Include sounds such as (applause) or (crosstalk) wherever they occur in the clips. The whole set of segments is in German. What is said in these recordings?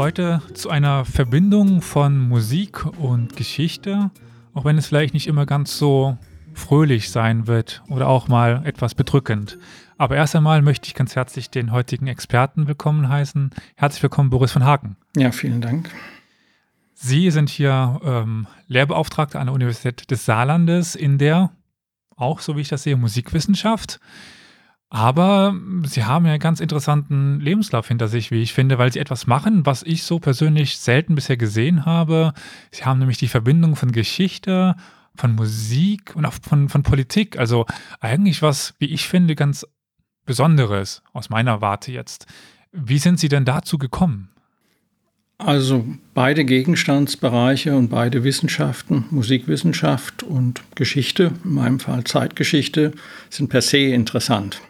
Heute zu einer Verbindung von Musik und Geschichte, auch wenn es vielleicht nicht immer ganz so fröhlich sein wird oder auch mal etwas bedrückend. Aber erst einmal möchte ich ganz herzlich den heutigen Experten willkommen heißen. Herzlich willkommen, Boris von Haken. Ja, vielen Dank. Sie sind hier ähm, Lehrbeauftragter an der Universität des Saarlandes in der, auch so wie ich das sehe, Musikwissenschaft. Aber Sie haben ja einen ganz interessanten Lebenslauf hinter sich, wie ich finde, weil Sie etwas machen, was ich so persönlich selten bisher gesehen habe. Sie haben nämlich die Verbindung von Geschichte, von Musik und auch von, von Politik. Also eigentlich was, wie ich finde, ganz Besonderes aus meiner Warte jetzt. Wie sind Sie denn dazu gekommen? Also beide Gegenstandsbereiche und beide Wissenschaften, Musikwissenschaft und Geschichte, in meinem Fall Zeitgeschichte, sind per se interessant.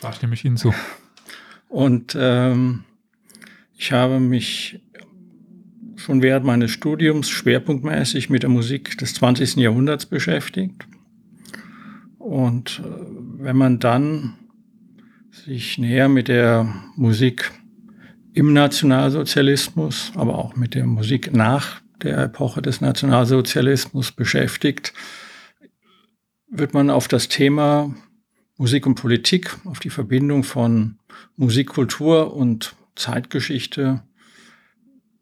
Da stimme ich Ihnen zu. Und ähm, ich habe mich schon während meines Studiums schwerpunktmäßig mit der Musik des 20. Jahrhunderts beschäftigt. Und äh, wenn man dann sich näher mit der Musik im Nationalsozialismus, aber auch mit der Musik nach der Epoche des Nationalsozialismus beschäftigt, wird man auf das Thema Musik und Politik, auf die Verbindung von Musikkultur und Zeitgeschichte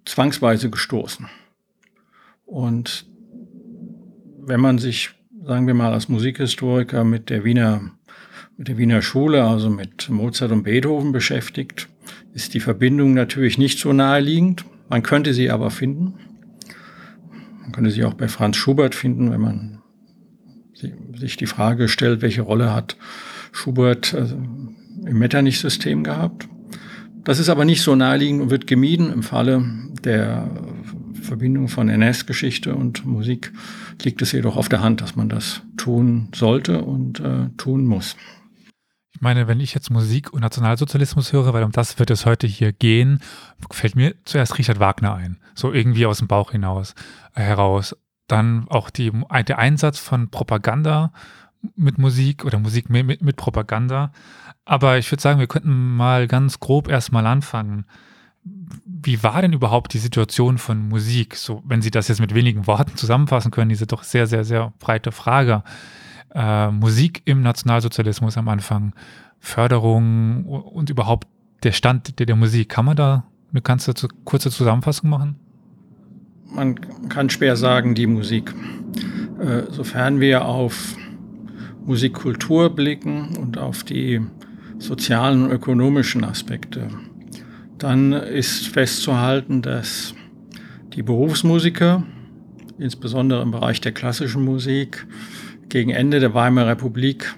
zwangsweise gestoßen. Und wenn man sich, sagen wir mal, als Musikhistoriker mit der Wiener, mit der Wiener Schule, also mit Mozart und Beethoven beschäftigt, ist die Verbindung natürlich nicht so naheliegend. Man könnte sie aber finden. Man könnte sie auch bei Franz Schubert finden, wenn man sich die Frage stellt, welche Rolle hat Schubert also im Metternich-System gehabt. Das ist aber nicht so naheliegend und wird gemieden. Im Falle der Verbindung von NS-Geschichte und Musik liegt es jedoch auf der Hand, dass man das tun sollte und äh, tun muss. Ich meine, wenn ich jetzt Musik und Nationalsozialismus höre, weil um das wird es heute hier gehen, fällt mir zuerst Richard Wagner ein. So irgendwie aus dem Bauch hinaus, äh, heraus. Dann auch die, der Einsatz von Propaganda mit Musik oder Musik mit, mit Propaganda. Aber ich würde sagen, wir könnten mal ganz grob erstmal anfangen. Wie war denn überhaupt die Situation von Musik? So, wenn Sie das jetzt mit wenigen Worten zusammenfassen können, diese doch sehr, sehr, sehr breite Frage äh, Musik im Nationalsozialismus am Anfang, Förderung und überhaupt der Stand der, der Musik. Kann man da eine ganz kurze Zusammenfassung machen? Man kann schwer sagen, die Musik. Äh, sofern wir auf Musikkultur blicken und auf die sozialen und ökonomischen Aspekte, dann ist festzuhalten, dass die Berufsmusiker, insbesondere im Bereich der klassischen Musik, gegen Ende der Weimarer Republik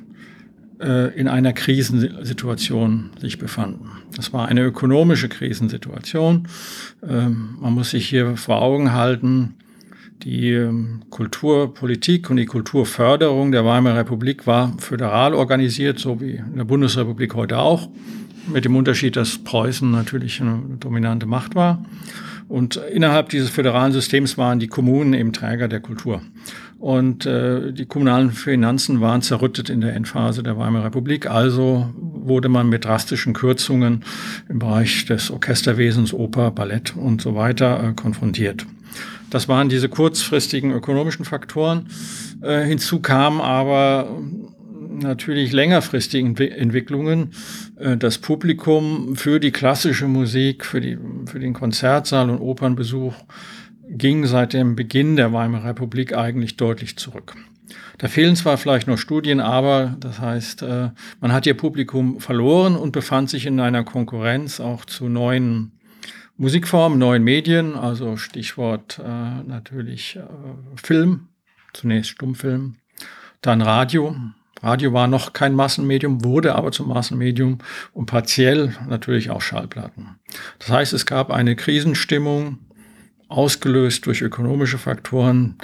in einer Krisensituation sich befanden. Das war eine ökonomische Krisensituation. Ähm, man muss sich hier vor Augen halten, die ähm, Kulturpolitik und die Kulturförderung der Weimarer Republik war föderal organisiert, so wie in der Bundesrepublik heute auch, mit dem Unterschied, dass Preußen natürlich eine dominante Macht war. Und innerhalb dieses föderalen Systems waren die Kommunen eben Träger der Kultur. Und äh, die kommunalen Finanzen waren zerrüttet in der Endphase der Weimarer Republik. Also wurde man mit drastischen Kürzungen im Bereich des Orchesterwesens, Oper, Ballett und so weiter äh, konfrontiert. Das waren diese kurzfristigen ökonomischen Faktoren. Äh, hinzu kamen aber natürlich längerfristigen Entwicklungen. Äh, das Publikum für die klassische Musik, für, die, für den Konzertsaal und Opernbesuch ging seit dem Beginn der Weimarer Republik eigentlich deutlich zurück. Da fehlen zwar vielleicht noch Studien, aber das heißt, äh, man hat ihr Publikum verloren und befand sich in einer Konkurrenz auch zu neuen Musikformen, neuen Medien, also Stichwort äh, natürlich Film, zunächst Stummfilm, dann Radio, Radio war noch kein Massenmedium, wurde aber zum Massenmedium und partiell natürlich auch Schallplatten. Das heißt, es gab eine Krisenstimmung ausgelöst durch ökonomische Faktoren,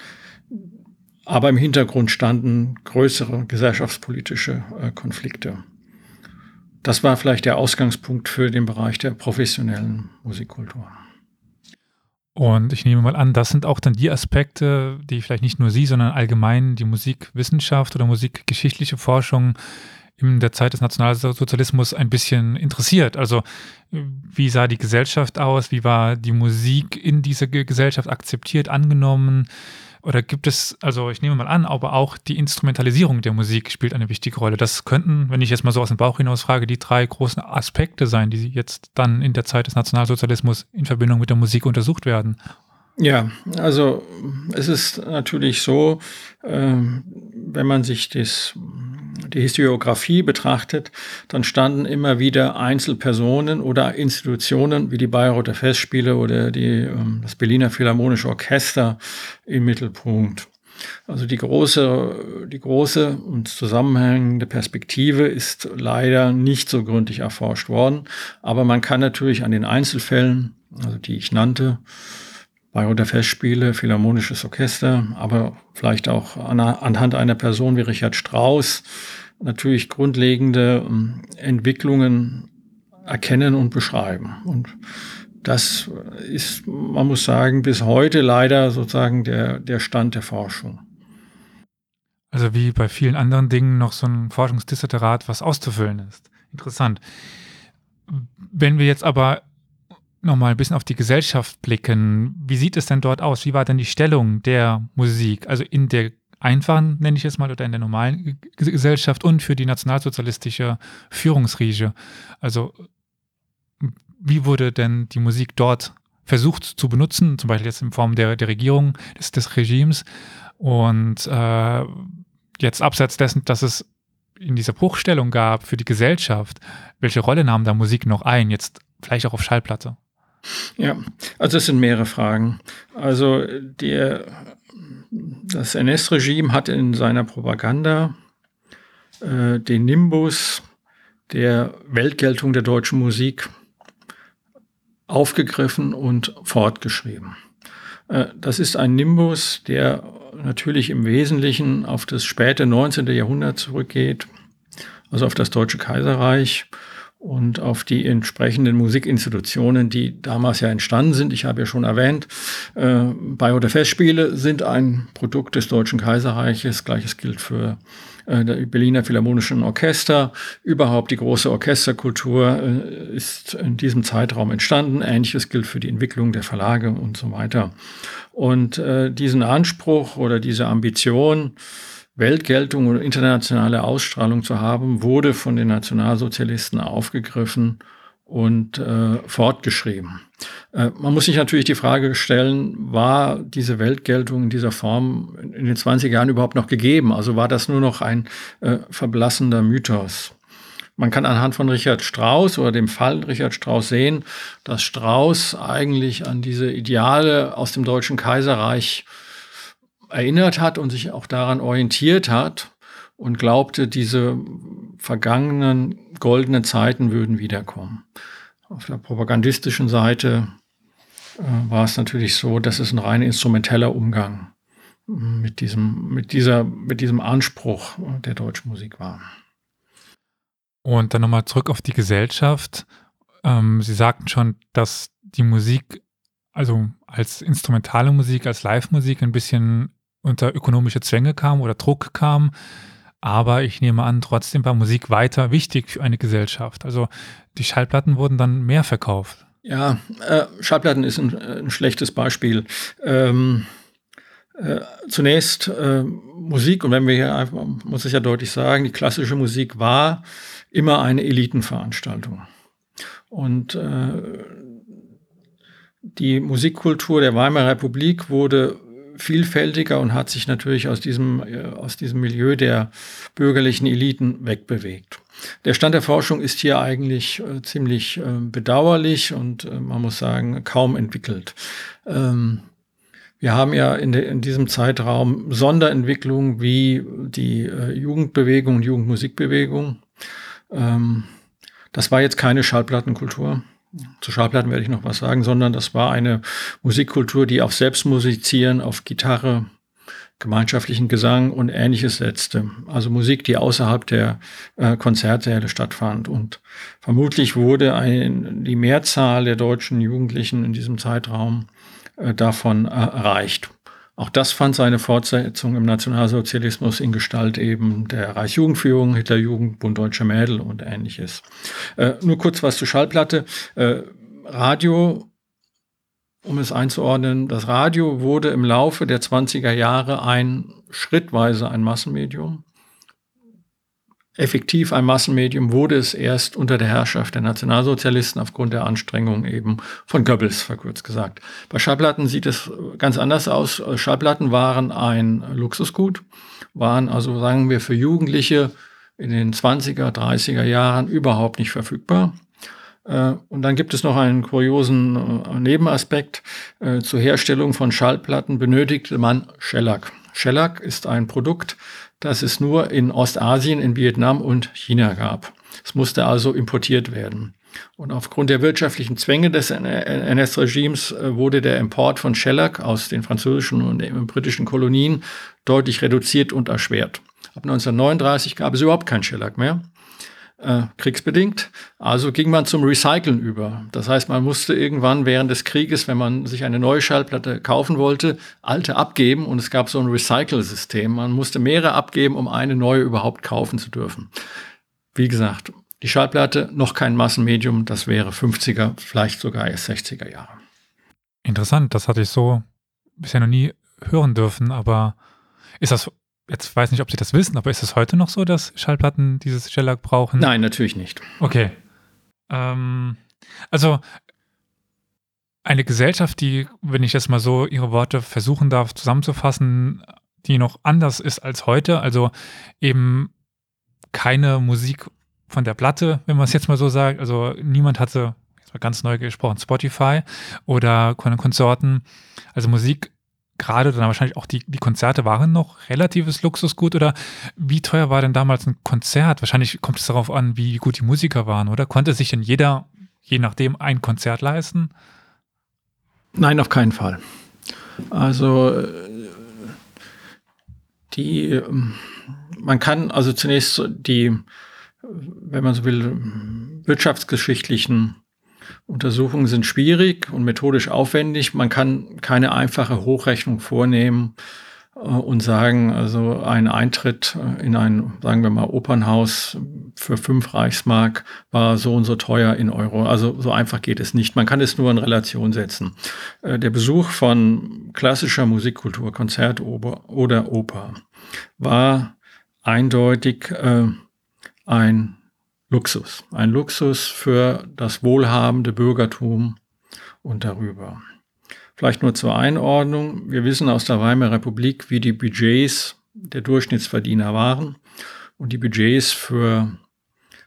aber im Hintergrund standen größere gesellschaftspolitische äh, Konflikte. Das war vielleicht der Ausgangspunkt für den Bereich der professionellen Musikkultur. Und ich nehme mal an, das sind auch dann die Aspekte, die vielleicht nicht nur Sie, sondern allgemein die Musikwissenschaft oder musikgeschichtliche Forschung in der Zeit des Nationalsozialismus ein bisschen interessiert. Also wie sah die Gesellschaft aus? Wie war die Musik in dieser Gesellschaft akzeptiert, angenommen? Oder gibt es, also ich nehme mal an, aber auch die Instrumentalisierung der Musik spielt eine wichtige Rolle. Das könnten, wenn ich jetzt mal so aus dem Bauch hinaus frage, die drei großen Aspekte sein, die jetzt dann in der Zeit des Nationalsozialismus in Verbindung mit der Musik untersucht werden. Ja, also es ist natürlich so, äh, wenn man sich das die Historiografie betrachtet, dann standen immer wieder Einzelpersonen oder Institutionen wie die Bayreuther Festspiele oder die, ähm, das Berliner Philharmonische Orchester im Mittelpunkt. Also die große, die große und zusammenhängende Perspektive ist leider nicht so gründlich erforscht worden. Aber man kann natürlich an den Einzelfällen, also die ich nannte, Bayreuther Festspiele, Philharmonisches Orchester, aber vielleicht auch anhand einer Person wie Richard Strauss natürlich grundlegende ähm, Entwicklungen erkennen und beschreiben. Und das ist, man muss sagen, bis heute leider sozusagen der, der Stand der Forschung. Also wie bei vielen anderen Dingen noch so ein Forschungsdissertat, was auszufüllen ist. Interessant. Wenn wir jetzt aber nochmal ein bisschen auf die Gesellschaft blicken, wie sieht es denn dort aus? Wie war denn die Stellung der Musik, also in der einfachen, nenne ich es mal, oder in der normalen Gesellschaft und für die nationalsozialistische Führungsriege. Also wie wurde denn die Musik dort versucht zu benutzen, zum Beispiel jetzt in Form der, der Regierung, des, des Regimes und äh, jetzt abseits dessen, dass es in dieser Bruchstellung gab für die Gesellschaft, welche Rolle nahm da Musik noch ein, jetzt vielleicht auch auf Schallplatte? Ja, also es sind mehrere Fragen. Also der das NS-Regime hat in seiner Propaganda äh, den Nimbus der Weltgeltung der deutschen Musik aufgegriffen und fortgeschrieben. Äh, das ist ein Nimbus, der natürlich im Wesentlichen auf das späte 19. Jahrhundert zurückgeht, also auf das Deutsche Kaiserreich und auf die entsprechenden Musikinstitutionen, die damals ja entstanden sind. Ich habe ja schon erwähnt, äh, Bayreuther Festspiele sind ein Produkt des Deutschen Kaiserreiches. Gleiches gilt für äh, der Berliner Philharmonischen Orchester. Überhaupt die große Orchesterkultur äh, ist in diesem Zeitraum entstanden. Ähnliches gilt für die Entwicklung der Verlage und so weiter. Und äh, diesen Anspruch oder diese Ambition, Weltgeltung oder internationale Ausstrahlung zu haben, wurde von den Nationalsozialisten aufgegriffen und äh, fortgeschrieben. Äh, man muss sich natürlich die Frage stellen, war diese Weltgeltung in dieser Form in den 20 Jahren überhaupt noch gegeben? Also war das nur noch ein äh, verblassender Mythos? Man kann anhand von Richard Strauss oder dem Fall Richard Strauss sehen, dass Strauss eigentlich an diese Ideale aus dem Deutschen Kaiserreich erinnert hat und sich auch daran orientiert hat und glaubte, diese vergangenen goldenen Zeiten würden wiederkommen. Auf der propagandistischen Seite äh, war es natürlich so, dass es ein rein instrumenteller Umgang mit diesem, mit dieser, mit diesem Anspruch der deutschen Musik war. Und dann nochmal zurück auf die Gesellschaft. Ähm, Sie sagten schon, dass die Musik, also als instrumentale Musik, als Live-Musik ein bisschen unter ökonomische Zwänge kam oder Druck kam. Aber ich nehme an, trotzdem war Musik weiter wichtig für eine Gesellschaft. Also die Schallplatten wurden dann mehr verkauft. Ja, äh, Schallplatten ist ein, ein schlechtes Beispiel. Ähm, äh, zunächst äh, Musik, und wenn wir hier einfach, muss ich ja deutlich sagen, die klassische Musik war immer eine Elitenveranstaltung. Und äh, die Musikkultur der Weimarer Republik wurde vielfältiger und hat sich natürlich aus diesem, äh, aus diesem Milieu der bürgerlichen Eliten wegbewegt. Der Stand der Forschung ist hier eigentlich äh, ziemlich äh, bedauerlich und äh, man muss sagen, kaum entwickelt. Ähm, wir haben ja in, de, in, diesem Zeitraum Sonderentwicklungen wie die äh, Jugendbewegung und Jugendmusikbewegung. Ähm, das war jetzt keine Schallplattenkultur. Zu Schallplatten werde ich noch was sagen, sondern das war eine Musikkultur, die auf Selbstmusizieren, auf Gitarre, gemeinschaftlichen Gesang und ähnliches setzte. Also Musik, die außerhalb der äh, Konzertsäle stattfand. Und vermutlich wurde ein, die Mehrzahl der deutschen Jugendlichen in diesem Zeitraum äh, davon äh, erreicht. Auch das fand seine Fortsetzung im Nationalsozialismus in Gestalt eben der Reichsjugendführung, Hitlerjugend, Bund Deutscher Mädel und ähnliches. Äh, nur kurz was zur Schallplatte. Äh, Radio um es einzuordnen, das Radio wurde im Laufe der 20er Jahre ein schrittweise ein Massenmedium. Effektiv ein Massenmedium wurde es erst unter der Herrschaft der Nationalsozialisten aufgrund der Anstrengungen eben von Goebbels, verkürzt gesagt. Bei Schallplatten sieht es ganz anders aus. Schallplatten waren ein Luxusgut, waren also, sagen wir, für Jugendliche in den 20er, 30er Jahren überhaupt nicht verfügbar. Äh, und dann gibt es noch einen kuriosen äh, Nebenaspekt. Äh, zur Herstellung von Schallplatten benötigte man Shellac. Shellac ist ein Produkt, das es nur in Ostasien, in Vietnam und China gab. Es musste also importiert werden. Und aufgrund der wirtschaftlichen Zwänge des NS-Regimes wurde der Import von Shellac aus den französischen und britischen Kolonien deutlich reduziert und erschwert. Ab 1939 gab es überhaupt kein Shellac mehr äh, kriegsbedingt. Also ging man zum Recyceln über. Das heißt, man musste irgendwann während des Krieges, wenn man sich eine neue Schallplatte kaufen wollte, alte abgeben und es gab so ein Recycle-System. Man musste mehrere abgeben, um eine neue überhaupt kaufen zu dürfen. Wie gesagt, die Schallplatte noch kein Massenmedium, das wäre 50er, vielleicht sogar erst 60er Jahre. Interessant, das hatte ich so bisher noch nie hören dürfen, aber ist das jetzt weiß nicht, ob Sie das wissen, aber ist es heute noch so, dass Schallplatten dieses Shellac brauchen? Nein, natürlich nicht. Okay. Ähm, also eine Gesellschaft, die, wenn ich jetzt mal so Ihre Worte versuchen darf zusammenzufassen, die noch anders ist als heute, also eben keine Musik von der Platte, wenn man es jetzt mal so sagt. Also niemand hatte, jetzt mal ganz neu gesprochen, Spotify oder Konsorten. Also Musik gerade dann wahrscheinlich auch die, die Konzerte waren noch relatives Luxusgut oder wie teuer war denn damals ein Konzert? Wahrscheinlich kommt es darauf an, wie gut die Musiker waren, oder? Konnte sich denn jeder, je nachdem, ein Konzert leisten? Nein, auf keinen Fall. Also äh, die, ähm, man kann also zunächst die, wenn man so will, wirtschaftsgeschichtlichen Untersuchungen sind schwierig und methodisch aufwendig. Man kann keine einfache Hochrechnung vornehmen äh, und sagen, also ein Eintritt in ein, sagen wir mal, Opernhaus für fünf Reichsmark war so und so teuer in Euro. Also so einfach geht es nicht. Man kann es nur in Relation setzen. Äh, der Besuch von klassischer Musikkultur, Konzert oder Oper, war eindeutig äh, ein Luxus. Ein Luxus für das wohlhabende Bürgertum und darüber. Vielleicht nur zur Einordnung. Wir wissen aus der Weimarer Republik, wie die Budgets der Durchschnittsverdiener waren. Und die Budgets für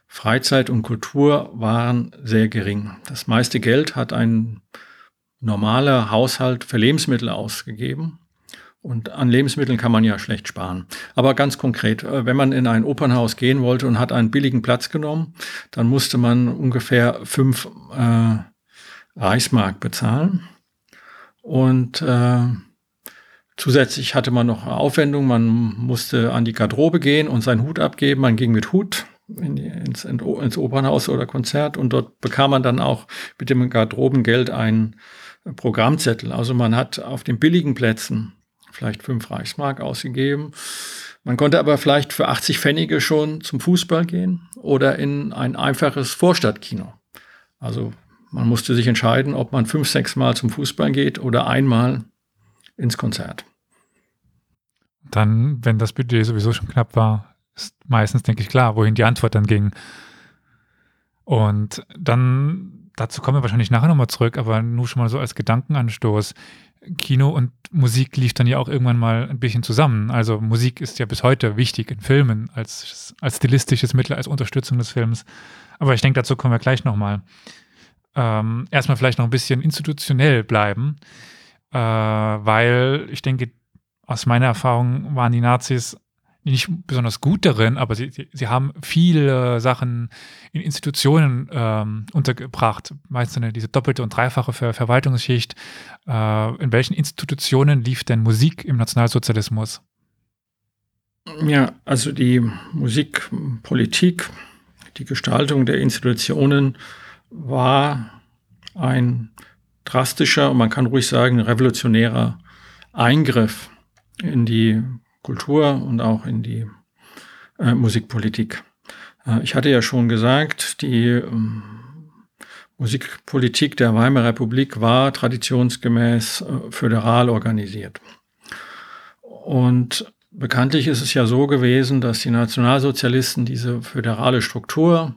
Freizeit und Kultur waren sehr gering. Das meiste Geld hat ein normaler Haushalt für Lebensmittel ausgegeben. Und an Lebensmitteln kann man ja schlecht sparen. Aber ganz konkret, äh, wenn man in ein Opernhaus gehen wollte und hat einen billigen Platz genommen, dann musste man ungefähr fünf äh, Reichsmark bezahlen. Und äh, zusätzlich hatte man noch Aufwendungen. Man musste an die Garderobe gehen und seinen Hut abgeben. Man ging mit Hut in ins, ins Opernhaus oder Konzert und dort bekam man dann auch mit dem Garderobengeld einen Programmzettel. Also man hat auf den billigen Plätzen vielleicht fünf Reichsmark ausgegeben. Man konnte aber vielleicht für 80 Pfennige schon zum Fußball gehen oder in ein einfaches Vorstadtkino. Also man musste sich entscheiden, ob man fünf, sechs Mal zum Fußball geht oder einmal ins Konzert. Dann, wenn das Budget sowieso schon knapp war, ist meistens, denke ich, klar, wohin die Antwort dann ging. Und dann, dazu kommen wir wahrscheinlich nachher nochmal zurück, aber nur schon mal so als Gedankenanstoß. Kino und Musik lief dann ja auch irgendwann mal ein bisschen zusammen. Also Musik ist ja bis heute wichtig in Filmen als, als stilistisches Mittel, als Unterstützung des Films. Aber ich denke, dazu kommen wir gleich nochmal. Ähm, erstmal vielleicht noch ein bisschen institutionell bleiben, äh, weil ich denke, aus meiner Erfahrung waren die Nazis nicht besonders gut darin, aber sie, sie, sie haben viele Sachen in Institutionen ähm, untergebracht, meistens diese doppelte und dreifache Ver Verwaltungsschicht. Äh, in welchen Institutionen lief denn Musik im Nationalsozialismus? Ja, also die Musikpolitik, die Gestaltung der Institutionen war ein drastischer und man kann ruhig sagen revolutionärer Eingriff in die Kultur und auch in die äh, Musikpolitik. Äh, ich hatte ja schon gesagt, die ähm, Musikpolitik der Weimarer Republik war traditionsgemäß äh, föderal organisiert. Und bekanntlich ist es ja so gewesen, dass die Nationalsozialisten diese föderale Struktur,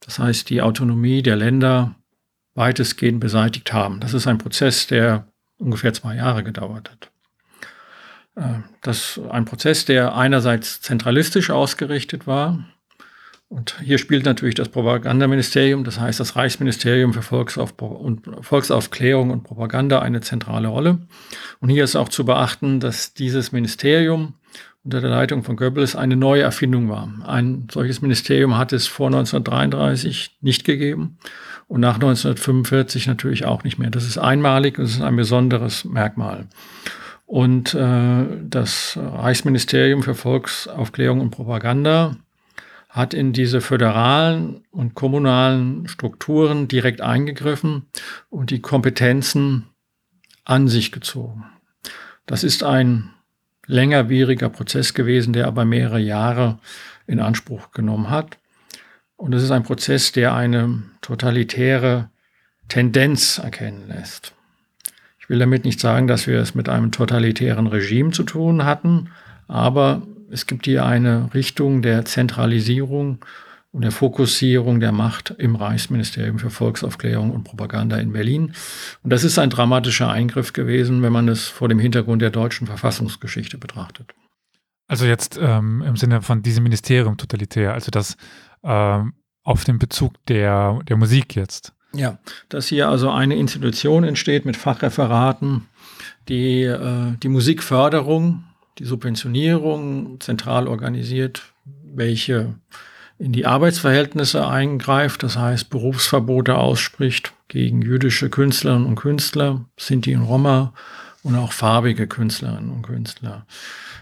das heißt die Autonomie der Länder, weitestgehend beseitigt haben. Das ist ein Prozess, der ungefähr zwei Jahre gedauert hat. Äh, das ein Prozess, der einerseits zentralistisch ausgerichtet war. Und hier spielt natürlich das Propagandaministerium, das heißt das Reichsministerium für Volksauf und Volksaufklärung und Propaganda eine zentrale Rolle. Und hier ist auch zu beachten, dass dieses Ministerium unter der Leitung von Goebbels eine neue Erfindung war. Ein solches Ministerium hat es vor 1933 nicht gegeben und nach 1945 natürlich auch nicht mehr. Das ist einmalig und es ist ein besonderes Merkmal. Und äh, das Reichsministerium für Volksaufklärung und Propaganda hat in diese föderalen und kommunalen Strukturen direkt eingegriffen und die Kompetenzen an sich gezogen. Das ist ein längerwieriger Prozess gewesen, der aber mehrere Jahre in Anspruch genommen hat. Und es ist ein Prozess, der eine totalitäre Tendenz erkennen lässt will damit nicht sagen, dass wir es mit einem totalitären Regime zu tun hatten, aber es gibt hier eine Richtung der Zentralisierung und der Fokussierung der Macht im Reichsministerium für Volksaufklärung und Propaganda in Berlin. Und das ist ein dramatischer Eingriff gewesen, wenn man es vor dem Hintergrund der deutschen Verfassungsgeschichte betrachtet. Also jetzt ähm, im Sinne von diesem Ministerium totalitär, also das ähm, auf den Bezug der, der Musik jetzt. Ja, dass hier also eine Institution entsteht mit Fachreferaten, die äh, die Musikförderung, die Subventionierung zentral organisiert, welche in die Arbeitsverhältnisse eingreift, das heißt Berufsverbote ausspricht gegen jüdische Künstlerinnen und Künstler, Sinti und Roma und auch farbige Künstlerinnen und Künstler.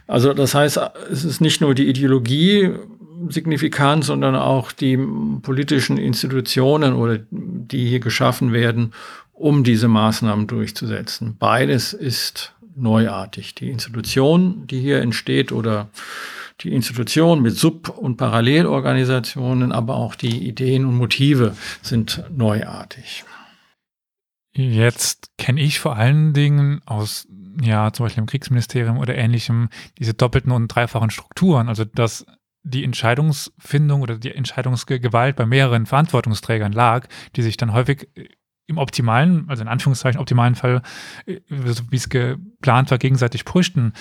Also das heißt, es ist nicht nur die Ideologie signifikant, sondern auch die politischen Institutionen oder die hier geschaffen werden, um diese Maßnahmen durchzusetzen. Beides ist neuartig. Die Institution, die hier entsteht oder die Institution mit Sub- und Parallelorganisationen, aber auch die Ideen und Motive sind neuartig. Jetzt kenne ich vor allen Dingen aus, ja, zum Beispiel im Kriegsministerium oder ähnlichem, diese doppelten und dreifachen Strukturen. Also, dass die Entscheidungsfindung oder die Entscheidungsgewalt bei mehreren Verantwortungsträgern lag, die sich dann häufig äh, im optimalen, also in Anführungszeichen optimalen Fall, äh, wie es geplant war, gegenseitig pushten.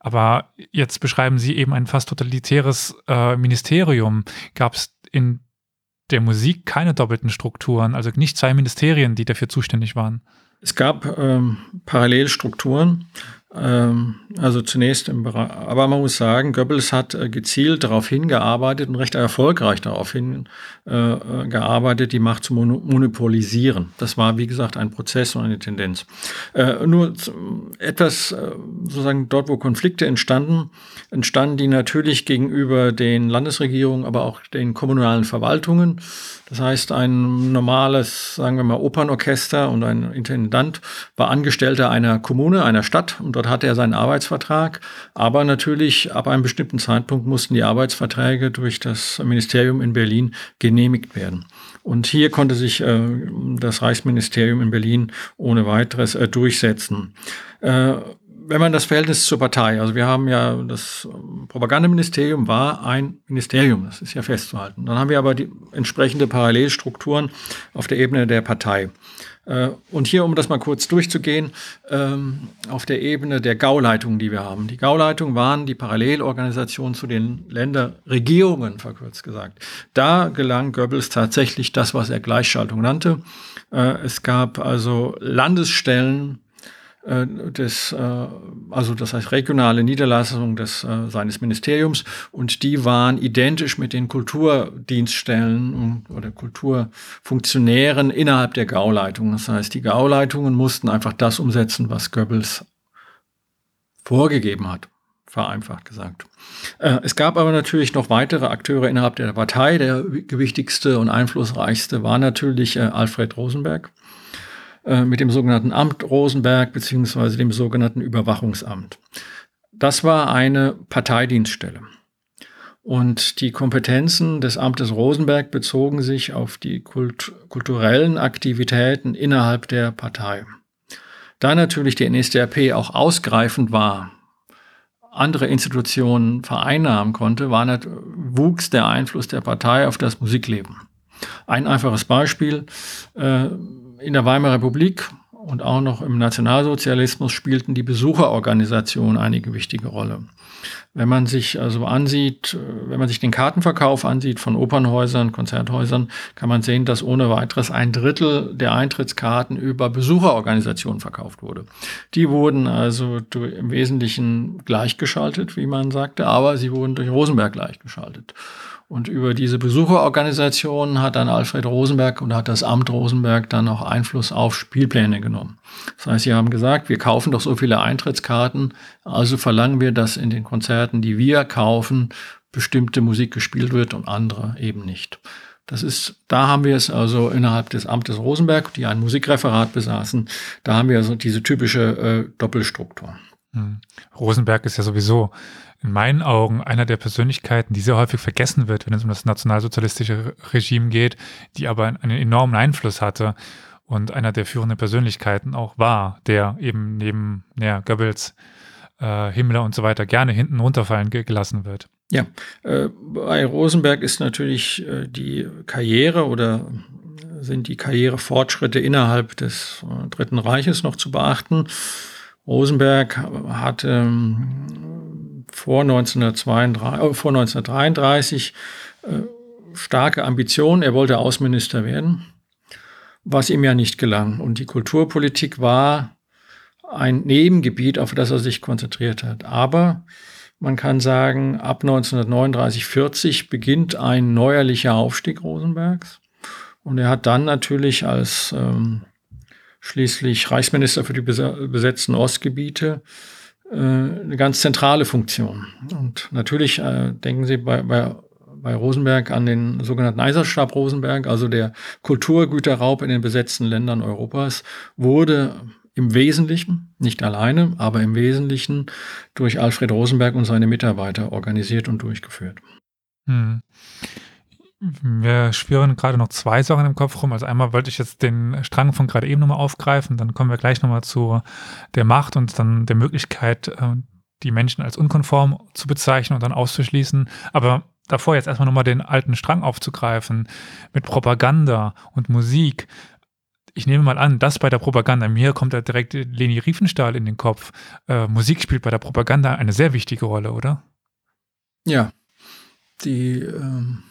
Aber jetzt beschreiben Sie eben ein fast totalitäres äh, Ministerium. Gab es in der Musik keine doppelten Strukturen, also nicht zwei Ministerien, die dafür zuständig waren? Es gab ähm, Parallelstrukturen. Ähm, also zunächst im Bereich, aber man muss sagen, Goebbels hat äh, gezielt darauf hingearbeitet und recht erfolgreich darauf hingearbeitet, äh, die Macht zu monopolisieren. Das war, wie gesagt, ein Prozess und eine Tendenz. Äh, nur etwas, sozusagen dort, wo Konflikte entstanden, entstanden die natürlich gegenüber den Landesregierungen, aber auch den kommunalen Verwaltungen. Das heißt, ein normales, sagen wir mal, Opernorchester und ein Intendant war Angestellter einer Kommune, einer Stadt und dort hatte er seinen Arbeitsvertrag. Aber natürlich ab einem bestimmten Zeitpunkt mussten die Arbeitsverträge durch das Ministerium in Berlin genehmigt werden. Und hier konnte sich äh, das Reichsministerium in Berlin ohne weiteres äh, durchsetzen. Äh, wenn man das Verhältnis zur Partei, also wir haben ja das Propagandaministerium war ein Ministerium, das ist ja festzuhalten. Dann haben wir aber die entsprechende Parallelstrukturen auf der Ebene der Partei. Äh, und hier, um das mal kurz durchzugehen, ähm, auf der Ebene der Gauleitungen, die wir haben. Die Gauleitungen waren die Parallelorganisation zu den Länderregierungen, verkürzt gesagt. Da gelang Goebbels tatsächlich das, was er Gleichschaltung nannte. Äh, es gab also Landesstellen, des, äh, also das heißt regionale Niederlassung des, äh, seines Ministeriums und die waren identisch mit den Kulturdienststellen oder Kulturfunktionären innerhalb der Gauleitungen. Das heißt, die Gauleitungen mussten einfach das umsetzen, was Goebbels vorgegeben hat vereinfacht gesagt. Äh, es gab aber natürlich noch weitere Akteure innerhalb der Partei. Der gewichtigste und einflussreichste war natürlich äh, Alfred Rosenberg äh, mit dem sogenannten Amt Rosenberg beziehungsweise dem sogenannten Überwachungsamt. Das war eine Parteidienststelle. Und die Kompetenzen des Amtes Rosenberg bezogen sich auf die kult kulturellen Aktivitäten innerhalb der Partei. Da natürlich die NSDAP auch ausgreifend war, andere Institutionen vereinnahmen konnte, war nicht, wuchs der Einfluss der Partei auf das Musikleben. Ein einfaches Beispiel. Äh, in der Weimarer Republik und auch noch im Nationalsozialismus spielten die Besucherorganisationen eine wichtige Rolle. Wenn man sich also ansieht, äh, wenn man sich den Kartenverkauf ansieht von Opernhäusern, Konzerthäusern, kann man sehen, dass ohne weiteres ein Drittel der Eintrittskarten über Besucherorganisationen verkauft wurde. Die wurden also im Wesentlichen gleichgeschaltet, wie man sagte, aber sie wurden durch Rosenberg gleichgeschaltet. Und über diese Besucherorganisation hat dann Alfred Rosenberg und hat das Amt Rosenberg dann auch Einfluss auf Spielpläne genommen. Das heißt, sie haben gesagt, wir kaufen doch so viele Eintrittskarten, also verlangen wir, dass in den Konzerten, die wir kaufen, bestimmte Musik gespielt wird und andere eben nicht. Das ist, da haben wir es also innerhalb des Amtes Rosenberg, die ein Musikreferat besaßen, da haben wir also diese typische äh, Doppelstruktur. Hm. Rosenberg ist ja sowieso in meinen Augen einer der Persönlichkeiten, die sehr häufig vergessen wird, wenn es um das nationalsozialistische Regime geht, die aber einen enormen Einfluss hatte und einer der führenden Persönlichkeiten auch war, der eben neben ja, Goebbels, äh, Himmler und so weiter gerne hinten runterfallen gelassen wird. Ja, äh, bei Rosenberg ist natürlich äh, die Karriere oder sind die Karrierefortschritte innerhalb des äh, Dritten Reiches noch zu beachten. Rosenberg hatte ähm, vor, 1932, äh, vor 1933 äh, starke Ambitionen. Er wollte Außenminister werden, was ihm ja nicht gelang. Und die Kulturpolitik war ein Nebengebiet, auf das er sich konzentriert hat. Aber man kann sagen, ab 1939, 40 beginnt ein neuerlicher Aufstieg Rosenbergs. Und er hat dann natürlich als ähm, schließlich Reichsminister für die besetzten Ostgebiete, äh, eine ganz zentrale Funktion. Und natürlich äh, denken Sie bei, bei, bei Rosenberg an den sogenannten Eiserstab Rosenberg, also der Kulturgüterraub in den besetzten Ländern Europas, wurde im Wesentlichen, nicht alleine, aber im Wesentlichen durch Alfred Rosenberg und seine Mitarbeiter organisiert und durchgeführt. Hm. Wir spüren gerade noch zwei Sachen im Kopf rum. Also einmal wollte ich jetzt den Strang von gerade eben nochmal aufgreifen, dann kommen wir gleich nochmal zu der Macht und dann der Möglichkeit, äh, die Menschen als unkonform zu bezeichnen und dann auszuschließen. Aber davor jetzt erstmal nochmal den alten Strang aufzugreifen mit Propaganda und Musik. Ich nehme mal an, dass bei der Propaganda, mir kommt da direkt Leni Riefenstahl in den Kopf. Äh, Musik spielt bei der Propaganda eine sehr wichtige Rolle, oder? Ja, die ähm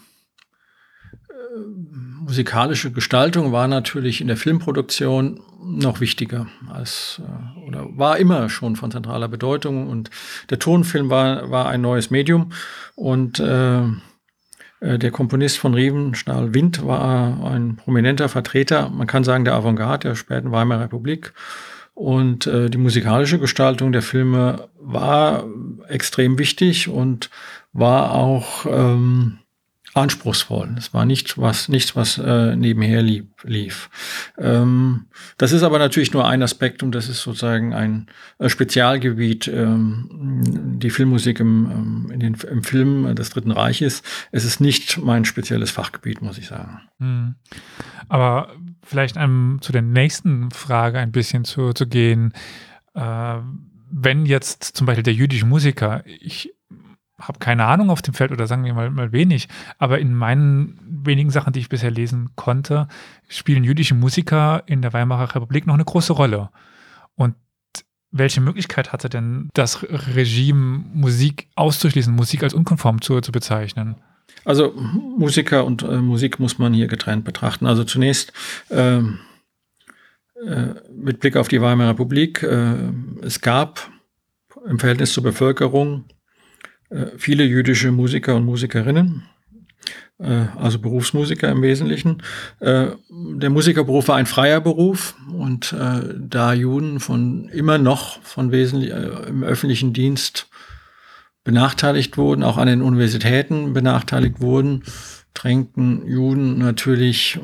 musikalische Gestaltung war natürlich in der Filmproduktion noch wichtiger als äh, oder war immer schon von zentraler Bedeutung und der Tonfilm war, war ein neues Medium und äh, äh der Komponist von Rievenstahl Wind war ein prominenter Vertreter, man kann sagen, der Avantgarde der späten Weimarer Republik. Und äh, die musikalische Gestaltung der Filme war extrem wichtig und war auch ähm, anspruchsvoll. Es war nicht was, nichts, was äh, nebenher lieb, lief. Ähm, das ist aber natürlich nur ein Aspekt und das ist sozusagen ein äh, Spezialgebiet, ähm, die Filmmusik im, ähm, in den, im Film des Dritten Reiches. Es ist nicht mein spezielles Fachgebiet, muss ich sagen. Hm. Aber vielleicht einem, zu der nächsten Frage ein bisschen zu, zu gehen. Äh, wenn jetzt zum Beispiel der jüdische Musiker, ich habe keine Ahnung auf dem Feld oder sagen wir mal, mal wenig, aber in meinen wenigen Sachen, die ich bisher lesen konnte, spielen jüdische Musiker in der Weimarer Republik noch eine große Rolle. Und welche Möglichkeit hatte denn das Regime, Musik auszuschließen, Musik als unkonform zu, zu bezeichnen? Also Musiker und äh, Musik muss man hier getrennt betrachten. Also zunächst ähm äh, mit Blick auf die Weimarer Republik, äh, es gab im Verhältnis zur Bevölkerung äh, viele jüdische Musiker und Musikerinnen, äh, also Berufsmusiker im Wesentlichen. Äh, der Musikerberuf war ein freier Beruf und äh, da Juden von immer noch von wesentlich im öffentlichen Dienst benachteiligt wurden, auch an den Universitäten benachteiligt wurden, drängten Juden natürlich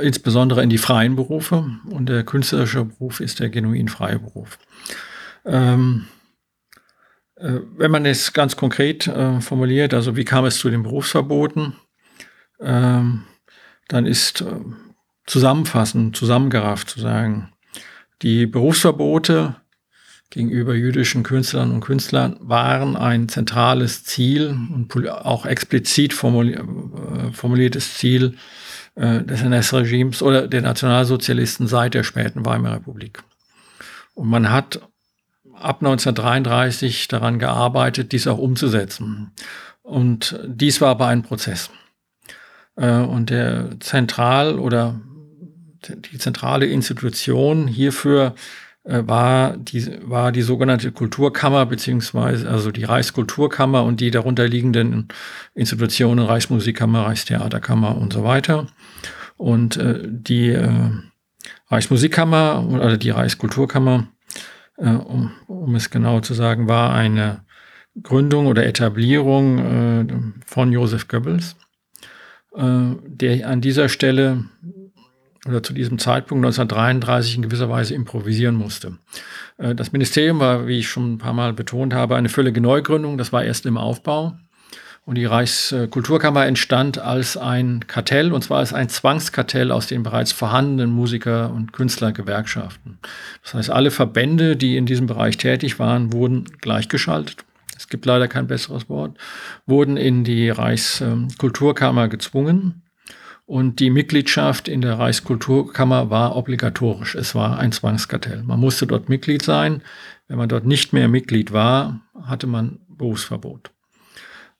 insbesondere in die freien Berufe und der künstlerische Beruf ist der genuin freie Beruf. Ähm, äh, wenn man es ganz konkret äh, formuliert, also wie kam es zu den Berufsverboten, ähm, dann ist äh, zusammenfassend, zusammengerafft zu sagen, die Berufsverbote gegenüber jüdischen Künstlern und Künstlern waren ein zentrales Ziel und auch explizit äh, formuliertes Ziel äh, des NS-Regimes oder der Nationalsozialisten seit der späten Weimarer Republik. Und man hat ab 1933 daran gearbeitet, dies auch umzusetzen. Und dies war aber ein Prozess. Äh, und der Zentral- oder die zentrale Institution hierfür äh, war die, war die sogenannte Kulturkammer, beziehungsweise also die Reichskulturkammer und die darunter liegenden Institutionen, Reichsmusikkammer, Reichstheaterkammer und so weiter. Und äh, die Reichsmusikkammer oder die Reichskulturkammer um, um es genau zu sagen, war eine Gründung oder Etablierung äh, von Josef Goebbels, äh, der an dieser Stelle oder zu diesem Zeitpunkt 1933 in gewisser Weise improvisieren musste. Äh, das Ministerium war, wie ich schon ein paar Mal betont habe, eine völlige Neugründung. Das war erst im Aufbau. Und die Reichskulturkammer entstand als ein Kartell, und zwar als ein Zwangskartell aus den bereits vorhandenen Musiker- und Künstlergewerkschaften. Das heißt, alle Verbände, die in diesem Bereich tätig waren, wurden gleichgeschaltet. Es gibt leider kein besseres Wort, wurden in die Reichskulturkammer gezwungen. Und die Mitgliedschaft in der Reichskulturkammer war obligatorisch. Es war ein Zwangskartell. Man musste dort Mitglied sein. Wenn man dort nicht mehr Mitglied war, hatte man Berufsverbot.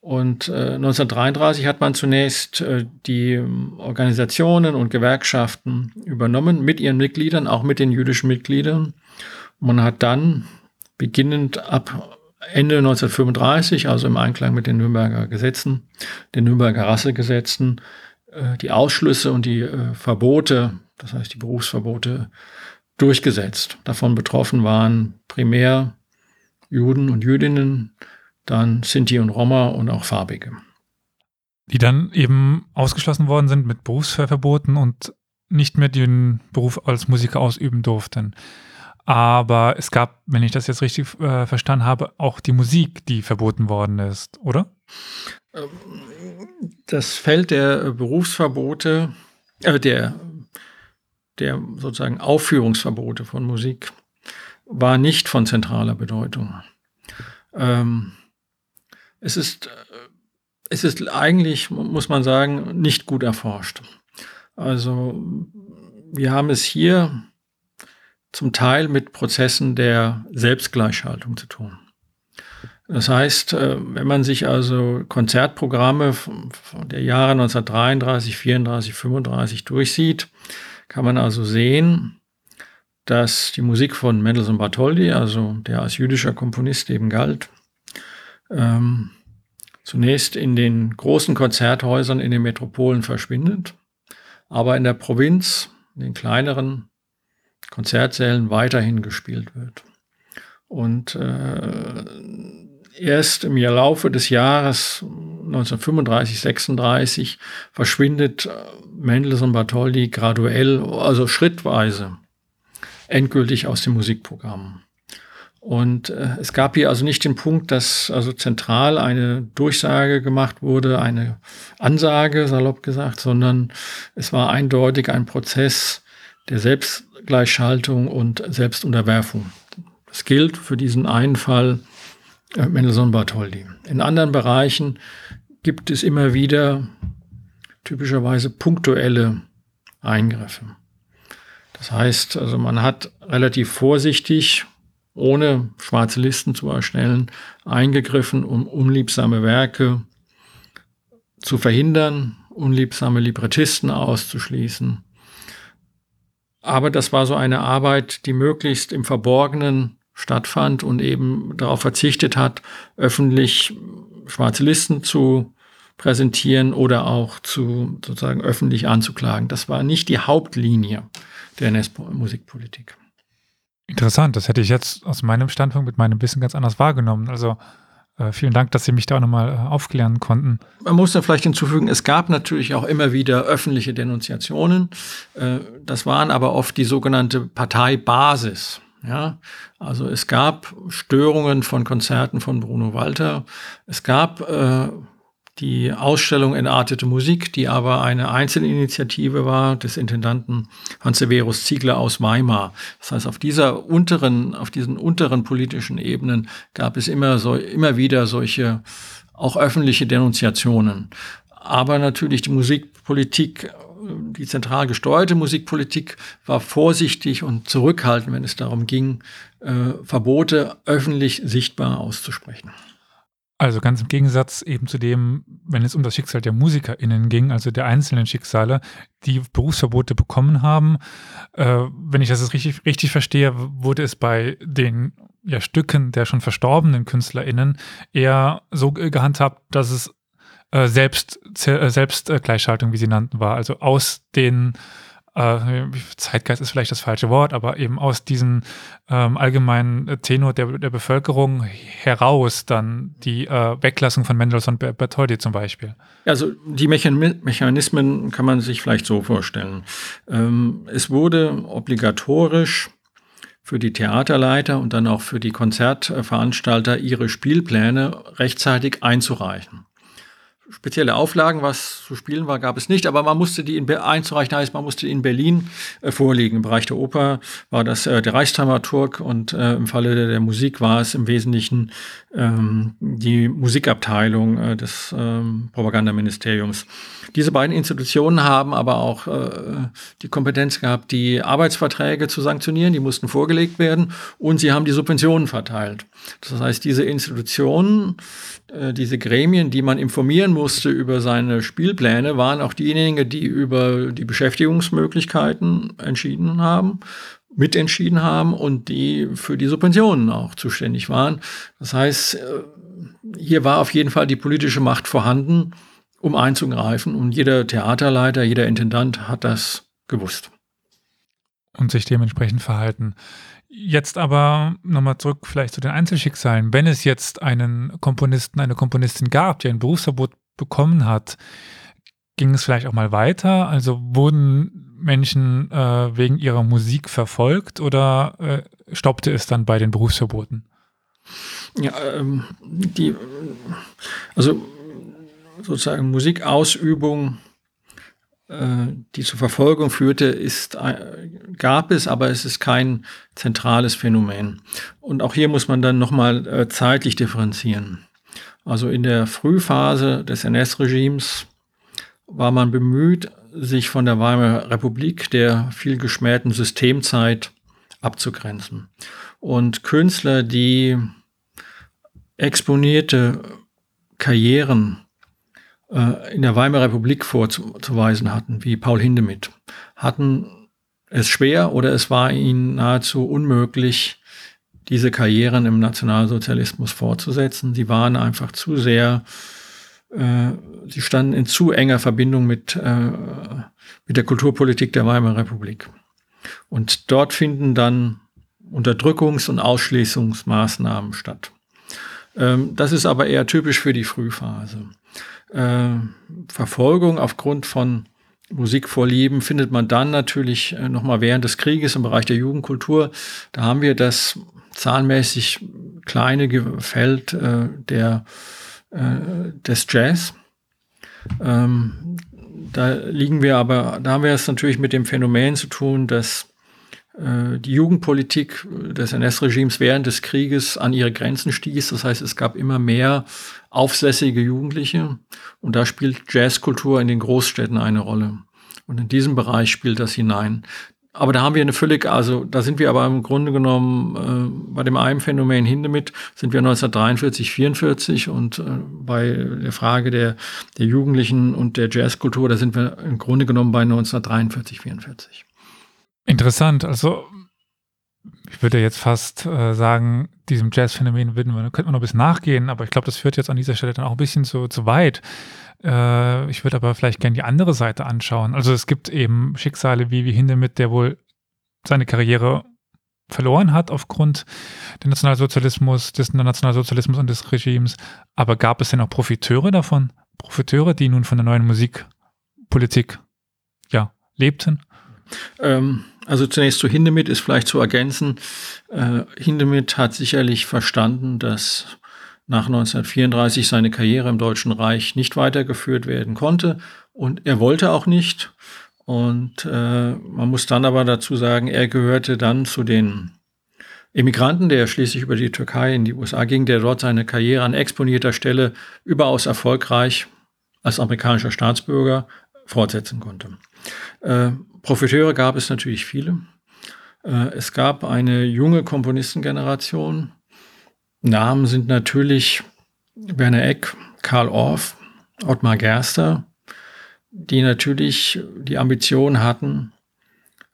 Und äh, 1933 hat man zunächst äh, die Organisationen und Gewerkschaften übernommen mit ihren Mitgliedern, auch mit den jüdischen Mitgliedern. Man hat dann beginnend ab Ende 1935, also im Einklang mit den Nürnberger Gesetzen, den Nürnberger Rassegesetzen, äh, die Ausschlüsse und die äh, Verbote, das heißt die Berufsverbote, durchgesetzt. Davon betroffen waren primär Juden und Jüdinnen, dann Sinti und Roma und auch Farbige. Die dann eben ausgeschlossen worden sind mit Berufsverboten und nicht mehr den Beruf als Musiker ausüben durften. Aber es gab, wenn ich das jetzt richtig äh, verstanden habe, auch die Musik, die verboten worden ist, oder? Ähm, das Feld der Berufsverbote, äh, der, der sozusagen Aufführungsverbote von Musik war nicht von zentraler Bedeutung. Ähm, es ist, äh, es ist eigentlich, muss man sagen, nicht gut erforscht. Also wir haben es hier zum Teil mit Prozessen der Selbstgleichschaltung zu tun. Das heißt, äh, wenn man sich also Konzertprogramme der Jahre 1933, 34, 35 durchsieht, kann man also sehen, dass die Musik von Mendelssohn Bartholdy, also der als jüdischer Komponist eben galt, ähm, zunächst in den großen Konzerthäusern in den Metropolen verschwindet, aber in der Provinz, in den kleineren Konzertsälen weiterhin gespielt wird. Und äh, erst im Laufe des Jahres 1935, 36 verschwindet äh, Mendelssohn Bartholdy graduell, also schrittweise, endgültig aus dem Musikprogramm. Und äh, es gab hier also nicht den Punkt, dass also zentral eine Durchsage gemacht wurde, eine Ansage, salopp gesagt, sondern es war eindeutig ein Prozess der Selbstgleichschaltung und Selbstunterwerfung. Das gilt für diesen einen Fall äh, Mendelssohn Bartholdy. In anderen Bereichen gibt es immer wieder typischerweise punktuelle Eingriffe. Das heißt, also man hat relativ vorsichtig ohne schwarze Listen zu erstellen, eingegriffen, um unliebsame Werke zu verhindern, unliebsame Librettisten auszuschließen. aber das war so eine Arbeit, die möglichst im Verborgenen stattfand und eben darauf verzichtet hat, öffentlich schwarze Listen zu präsentieren oder auch zu sozusagen öffentlich anzuklagen. Das war nicht die Hauptlinie der NS-Musikpolitik. Interessant, das hätte ich jetzt aus meinem Standpunkt mit meinem Wissen ganz anders wahrgenommen. Also äh, vielen Dank, dass Sie mich da auch nochmal äh, aufklären konnten. Man muss da vielleicht hinzufügen, es gab natürlich auch immer wieder öffentliche Denunziationen. Äh, das waren aber oft die sogenannte Parteibasis. Ja, also es gab Störungen von Konzerten von Bruno Walter. Es gab äh, die Ausstellung Entartete Musik, die aber eine Einzelinitiative war des Intendanten Hans Severus Ziegler aus Weimar. Das heißt, auf dieser unteren, auf diesen unteren politischen Ebenen gab es immer so, immer wieder solche auch öffentliche Denunziationen. Aber natürlich die Musikpolitik, die zentral gesteuerte Musikpolitik war vorsichtig und zurückhaltend, wenn es darum ging, äh, Verbote öffentlich sichtbar auszusprechen. Also ganz im Gegensatz eben zu dem, wenn es um das Schicksal der MusikerInnen ging, also der einzelnen Schicksale, die Berufsverbote bekommen haben. Äh, wenn ich das richtig, richtig verstehe, wurde es bei den ja, Stücken der schon verstorbenen KünstlerInnen eher so gehandhabt, dass es äh, selbst, äh, Selbstgleichschaltung, wie sie nannten, war. Also aus den äh, Zeitgeist ist vielleicht das falsche Wort, aber eben aus diesem ähm, allgemeinen Tenor der, der Bevölkerung heraus dann die äh, Weglassung von Mendelssohn Bertoldi zum Beispiel. Also die Mechanismen kann man sich vielleicht so vorstellen. Ähm, es wurde obligatorisch für die Theaterleiter und dann auch für die Konzertveranstalter ihre Spielpläne rechtzeitig einzureichen spezielle Auflagen, was zu spielen war, gab es nicht, aber man musste die in einzureichen heißt, man musste die in Berlin äh, vorlegen. Im Bereich der Oper war das äh, der Reichsdramaturg und äh, im Falle der, der, Musik war es im Wesentlichen ähm, die Musikabteilung äh, des ähm, Propagandaministeriums. Diese beiden Institutionen haben aber auch äh, die Kompetenz gehabt, die Arbeitsverträge zu sanktionieren, die mussten vorgelegt werden und sie haben die Subventionen verteilt. Das heißt, diese Institutionen, diese Gremien, die man informieren musste über seine Spielpläne, waren auch diejenigen, die über die Beschäftigungsmöglichkeiten entschieden haben, mitentschieden haben und die für die Subventionen auch zuständig waren. Das heißt, äh, hier war auf jeden Fall die politische Macht vorhanden, um einzugreifen und jeder Theaterleiter, jeder Intendant hat das gewusst. Und sich dementsprechend verhalten. Jetzt aber nochmal zurück vielleicht zu den Einzelschicksalen. Wenn es jetzt einen Komponisten, eine Komponistin gab, die ein Berufsverbot bekommen hat, ging es vielleicht auch mal weiter? Also wurden Menschen äh, wegen ihrer Musik verfolgt oder äh, stoppte es dann bei den Berufsverboten? Ja, ähm, die, also sozusagen Musikausübung die zur Verfolgung führte, ist, äh, gab es, aber es ist kein zentrales Phänomen. Und auch hier muss man dann nochmal äh, zeitlich differenzieren. Also in der Frühphase des NS-Regimes war man bemüht, sich von der Weimarer Republik, der viel geschmähten Systemzeit, abzugrenzen. Und Künstler, die exponierte Karrieren äh, in der Weimarer Republik vorzuweisen hatten, wie Paul Hindemith, hatten es schwer oder es war ihnen nahezu unmöglich, diese Karrieren im Nationalsozialismus fortzusetzen. Sie waren einfach zu sehr, äh, sie standen in zu enger Verbindung mit, äh, mit der Kulturpolitik der Weimarer Republik. Und dort finden dann Unterdrückungs- und Ausschließungsmaßnahmen statt. Ähm, das ist aber eher typisch für die Frühphase äh, Verfolgung aufgrund von Musikvorlieben findet man dann natürlich äh, nochmal während des Krieges im Bereich der Jugendkultur. Da haben wir das zahlenmäßig kleine Feld äh, der, äh, des Jazz. Ähm, da liegen wir aber, da haben wir es natürlich mit dem Phänomen zu tun, dass die Jugendpolitik des NS-Regimes während des Krieges an ihre Grenzen stieß. Das heißt, es gab immer mehr aufsässige Jugendliche und da spielt Jazzkultur in den Großstädten eine Rolle. Und in diesem Bereich spielt das hinein. Aber da haben wir eine völlig, also da sind wir aber im Grunde genommen äh, bei dem einen Phänomen Hindemith sind wir 1943, 44 und äh, bei der Frage der, der Jugendlichen und der Jazzkultur, da sind wir im Grunde genommen bei 1943, 44. Interessant. Also ich würde jetzt fast äh, sagen, diesem Jazz-Phänomen würden wir, könnten wir noch ein bisschen nachgehen, aber ich glaube, das führt jetzt an dieser Stelle dann auch ein bisschen zu, zu weit. Äh, ich würde aber vielleicht gerne die andere Seite anschauen. Also es gibt eben Schicksale wie, wie Hindemith, der wohl seine Karriere verloren hat aufgrund des Nationalsozialismus, des Nationalsozialismus und des Regimes. Aber gab es denn auch Profiteure davon? Profiteure, die nun von der neuen Musikpolitik ja, lebten? Ähm, also zunächst zu Hindemith ist vielleicht zu ergänzen. Äh, Hindemith hat sicherlich verstanden, dass nach 1934 seine Karriere im Deutschen Reich nicht weitergeführt werden konnte und er wollte auch nicht. Und äh, man muss dann aber dazu sagen, er gehörte dann zu den Immigranten, der schließlich über die Türkei in die USA ging, der dort seine Karriere an exponierter Stelle überaus erfolgreich als amerikanischer Staatsbürger fortsetzen konnte. Äh, Profiteure gab es natürlich viele. Äh, es gab eine junge Komponistengeneration. Namen sind natürlich Werner Eck, Karl Orff, Ottmar Gerster, die natürlich die Ambition hatten,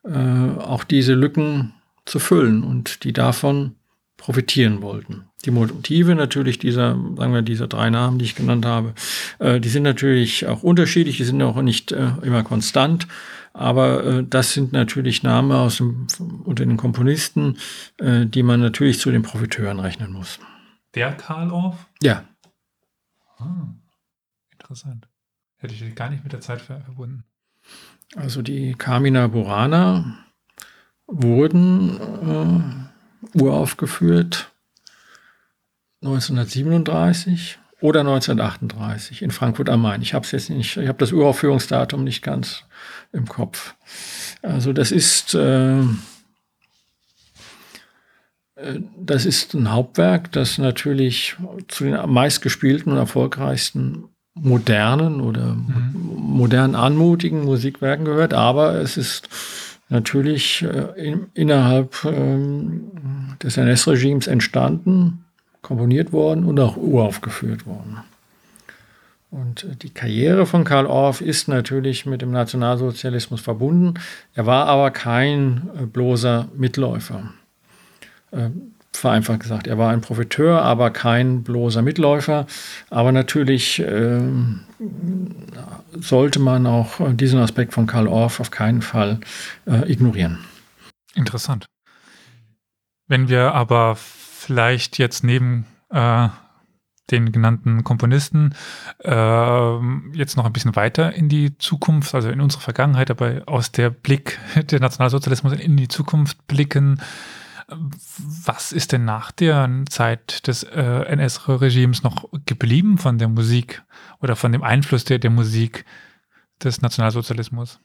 äh, auch diese Lücken zu füllen und die davon profitieren wollten. Die Motive natürlich dieser, sagen wir, dieser drei Namen, die ich genannt habe, äh, die sind natürlich auch unterschiedlich, die sind auch nicht immer konstant, aber äh, das sind natürlich Namen aus dem, unter den Komponisten, äh, die man natürlich zu den Profiteuren rechnen muss. Der Karl Orff? Ja. Ah, interessant. Hätte ich gar nicht mit der Zeit verbunden. Also die Carmina Burana wurden äh, uraufgeführt 1937 oder 1938 in Frankfurt am Main. Ich habe es jetzt nicht, ich habe das Uraufführungsdatum nicht ganz im Kopf. Also das ist äh, das ist ein Hauptwerk, das natürlich zu den meistgespielten und erfolgreichsten modernen oder mhm. modern anmutigen Musikwerken gehört, aber es ist natürlich äh, in, innerhalb ähm, des NS-Regimes entstanden, komponiert worden und auch uraufgeführt worden. Und äh, die Karriere von Karl Orff ist natürlich mit dem Nationalsozialismus verbunden. Er war aber kein äh, bloßer Mitläufer. Ähm, vereinfacht gesagt. Er war ein Profiteur, aber kein bloßer Mitläufer. Aber natürlich äh, sollte man auch diesen Aspekt von Karl Orff auf keinen Fall äh, ignorieren. Interessant. Wenn wir aber vielleicht jetzt neben äh, den genannten Komponisten äh, jetzt noch ein bisschen weiter in die Zukunft, also in unsere Vergangenheit, aber aus der Blick (laughs) der Nationalsozialismus in die Zukunft blicken, was ist denn nach der Zeit des äh, NS-Regimes noch geblieben von der Musik oder von dem Einfluss der, der Musik des Nationalsozialismus?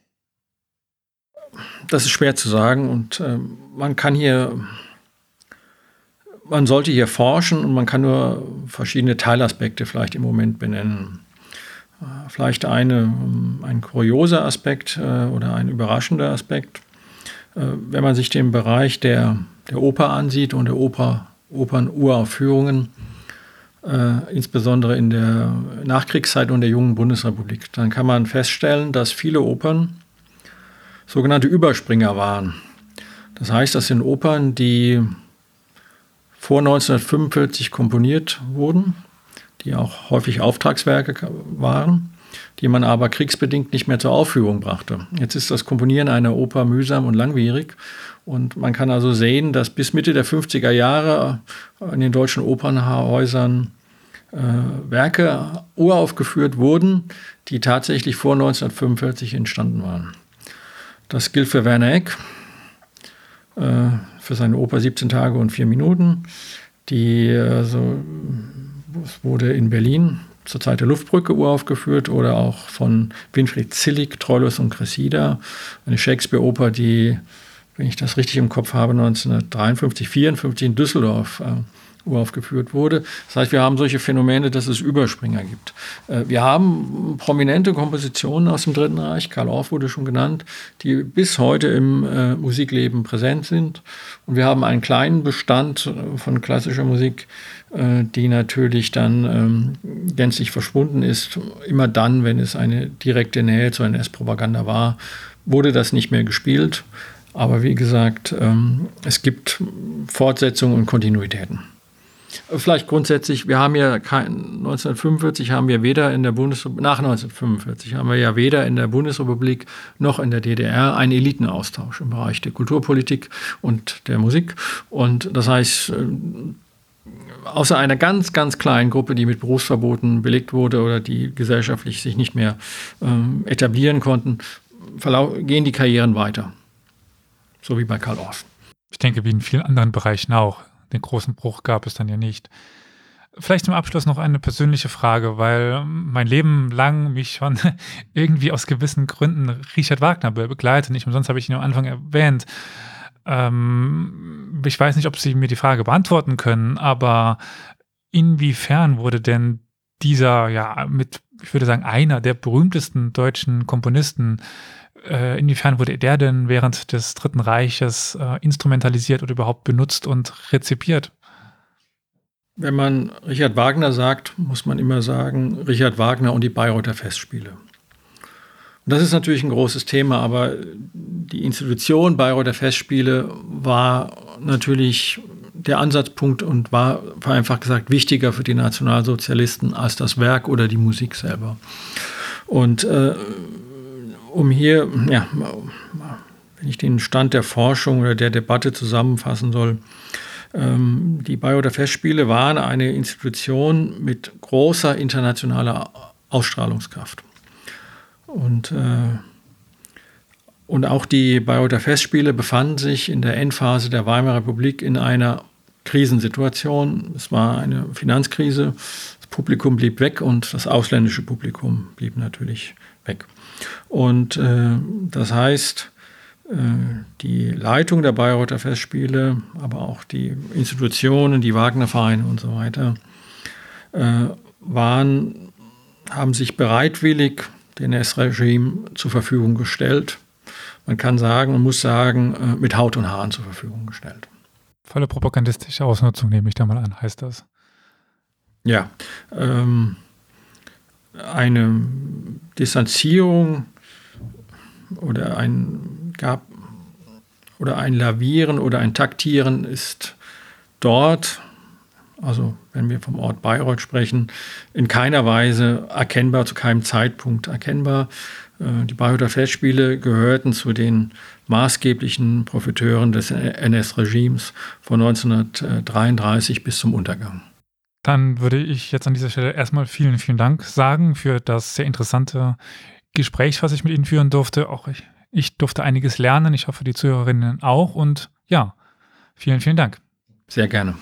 Das ist schwer zu sagen und äh, man kann hier, man sollte hier forschen und man kann nur verschiedene Teilaspekte vielleicht im Moment benennen. Äh, vielleicht eine, ein kurioser Aspekt äh, oder ein überraschender Aspekt. Äh, wenn man sich den Bereich der der Oper ansieht und der Oper, Opernuraufführungen, insbesondere in der Nachkriegszeit und der jungen Bundesrepublik, dann kann man feststellen, dass viele Opern sogenannte Überspringer waren. Das heißt, das sind Opern, die vor 1945 komponiert wurden, die auch häufig Auftragswerke waren die man aber kriegsbedingt nicht mehr zur Aufführung brachte. Jetzt ist das Komponieren einer Oper mühsam und langwierig und man kann also sehen, dass bis Mitte der 50er Jahre in den deutschen Opernhäusern äh, Werke uraufgeführt wurden, die tatsächlich vor 1945 entstanden waren. Das gilt für Werner Eck, äh, für seine Oper 17 Tage und 4 Minuten. Die also, wurde in Berlin zur Zeit der Luftbrücke uraufgeführt oder auch von Winfried Zillig, Troilus und Cressida, eine Shakespeare-Oper, die, wenn ich das richtig im Kopf habe, 1953, 54 in Düsseldorf äh, uraufgeführt wurde. Das heißt, wir haben solche Phänomene, dass es Überspringer gibt. Äh, wir haben prominente Kompositionen aus dem Dritten Reich, Karl Orff wurde schon genannt, die bis heute im äh, Musikleben präsent sind. Und wir haben einen kleinen Bestand äh, von klassischer Musik, die natürlich dann ähm, gänzlich verschwunden ist. Immer dann, wenn es eine direkte Nähe zur NS-Propaganda war, wurde das nicht mehr gespielt. Aber wie gesagt, ähm, es gibt Fortsetzungen und Kontinuitäten. Vielleicht grundsätzlich, wir haben ja kein, 1945 haben wir weder in der Bundesrepublik, nach 1945 haben wir ja weder in der Bundesrepublik noch in der DDR einen Elitenaustausch im Bereich der Kulturpolitik und der Musik. Und das heißt, äh, außer einer ganz, ganz kleinen Gruppe, die mit Berufsverboten belegt wurde oder die gesellschaftlich sich nicht mehr ähm, etablieren konnten, gehen die Karrieren weiter. So wie bei Karl Orff. Ich denke, wie in vielen anderen Bereichen auch. Den großen Bruch gab es dann ja nicht. Vielleicht zum Abschluss noch eine persönliche Frage, weil mein Leben lang mich schon (laughs) irgendwie aus gewissen Gründen Richard Wagner begleitet. Nicht umsonst habe ich ihn am Anfang erwähnt. Ähm, ich weiß nicht, ob Sie mir die Frage beantworten können, aber inwiefern wurde denn dieser, ja, mit, ich würde sagen, einer der berühmtesten deutschen Komponisten, äh, inwiefern wurde der denn während des Dritten Reiches äh, instrumentalisiert oder überhaupt benutzt und rezipiert? Wenn man Richard Wagner sagt, muss man immer sagen, Richard Wagner und die Bayreuther Festspiele. Und das ist natürlich ein großes Thema, aber die Institution Bayreuther Festspiele war natürlich der Ansatzpunkt und war einfach gesagt wichtiger für die Nationalsozialisten als das Werk oder die Musik selber. Und äh, um hier, ja, wenn ich den Stand der Forschung oder der Debatte zusammenfassen soll, ähm, die Bayreuther Festspiele waren eine Institution mit großer internationaler Ausstrahlungskraft. Und, äh, und auch die Bayreuther Festspiele befanden sich in der Endphase der Weimarer Republik in einer Krisensituation. Es war eine Finanzkrise, das Publikum blieb weg und das ausländische Publikum blieb natürlich weg. Und äh, das heißt, äh, die Leitung der Bayreuther Festspiele, aber auch die Institutionen, die Wagnervereine und so weiter, äh, waren, haben sich bereitwillig DNS-Regime zur Verfügung gestellt. Man kann sagen, man muss sagen, äh, mit Haut und Haaren zur Verfügung gestellt. Volle propagandistische Ausnutzung nehme ich da mal an, heißt das? Ja. Ähm, eine Distanzierung oder ein gab oder ein Lavieren oder ein Taktieren ist dort also wenn wir vom Ort Bayreuth sprechen, in keiner Weise erkennbar, zu keinem Zeitpunkt erkennbar. Äh, die Bayreuther Festspiele gehörten zu den maßgeblichen Profiteuren des NS-Regimes von 1933 bis zum Untergang. Dann würde ich jetzt an dieser Stelle erstmal vielen, vielen Dank sagen für das sehr interessante Gespräch, was ich mit Ihnen führen durfte. Auch ich, ich durfte einiges lernen. Ich hoffe, die Zuhörerinnen auch. Und ja, vielen, vielen Dank. Sehr gerne.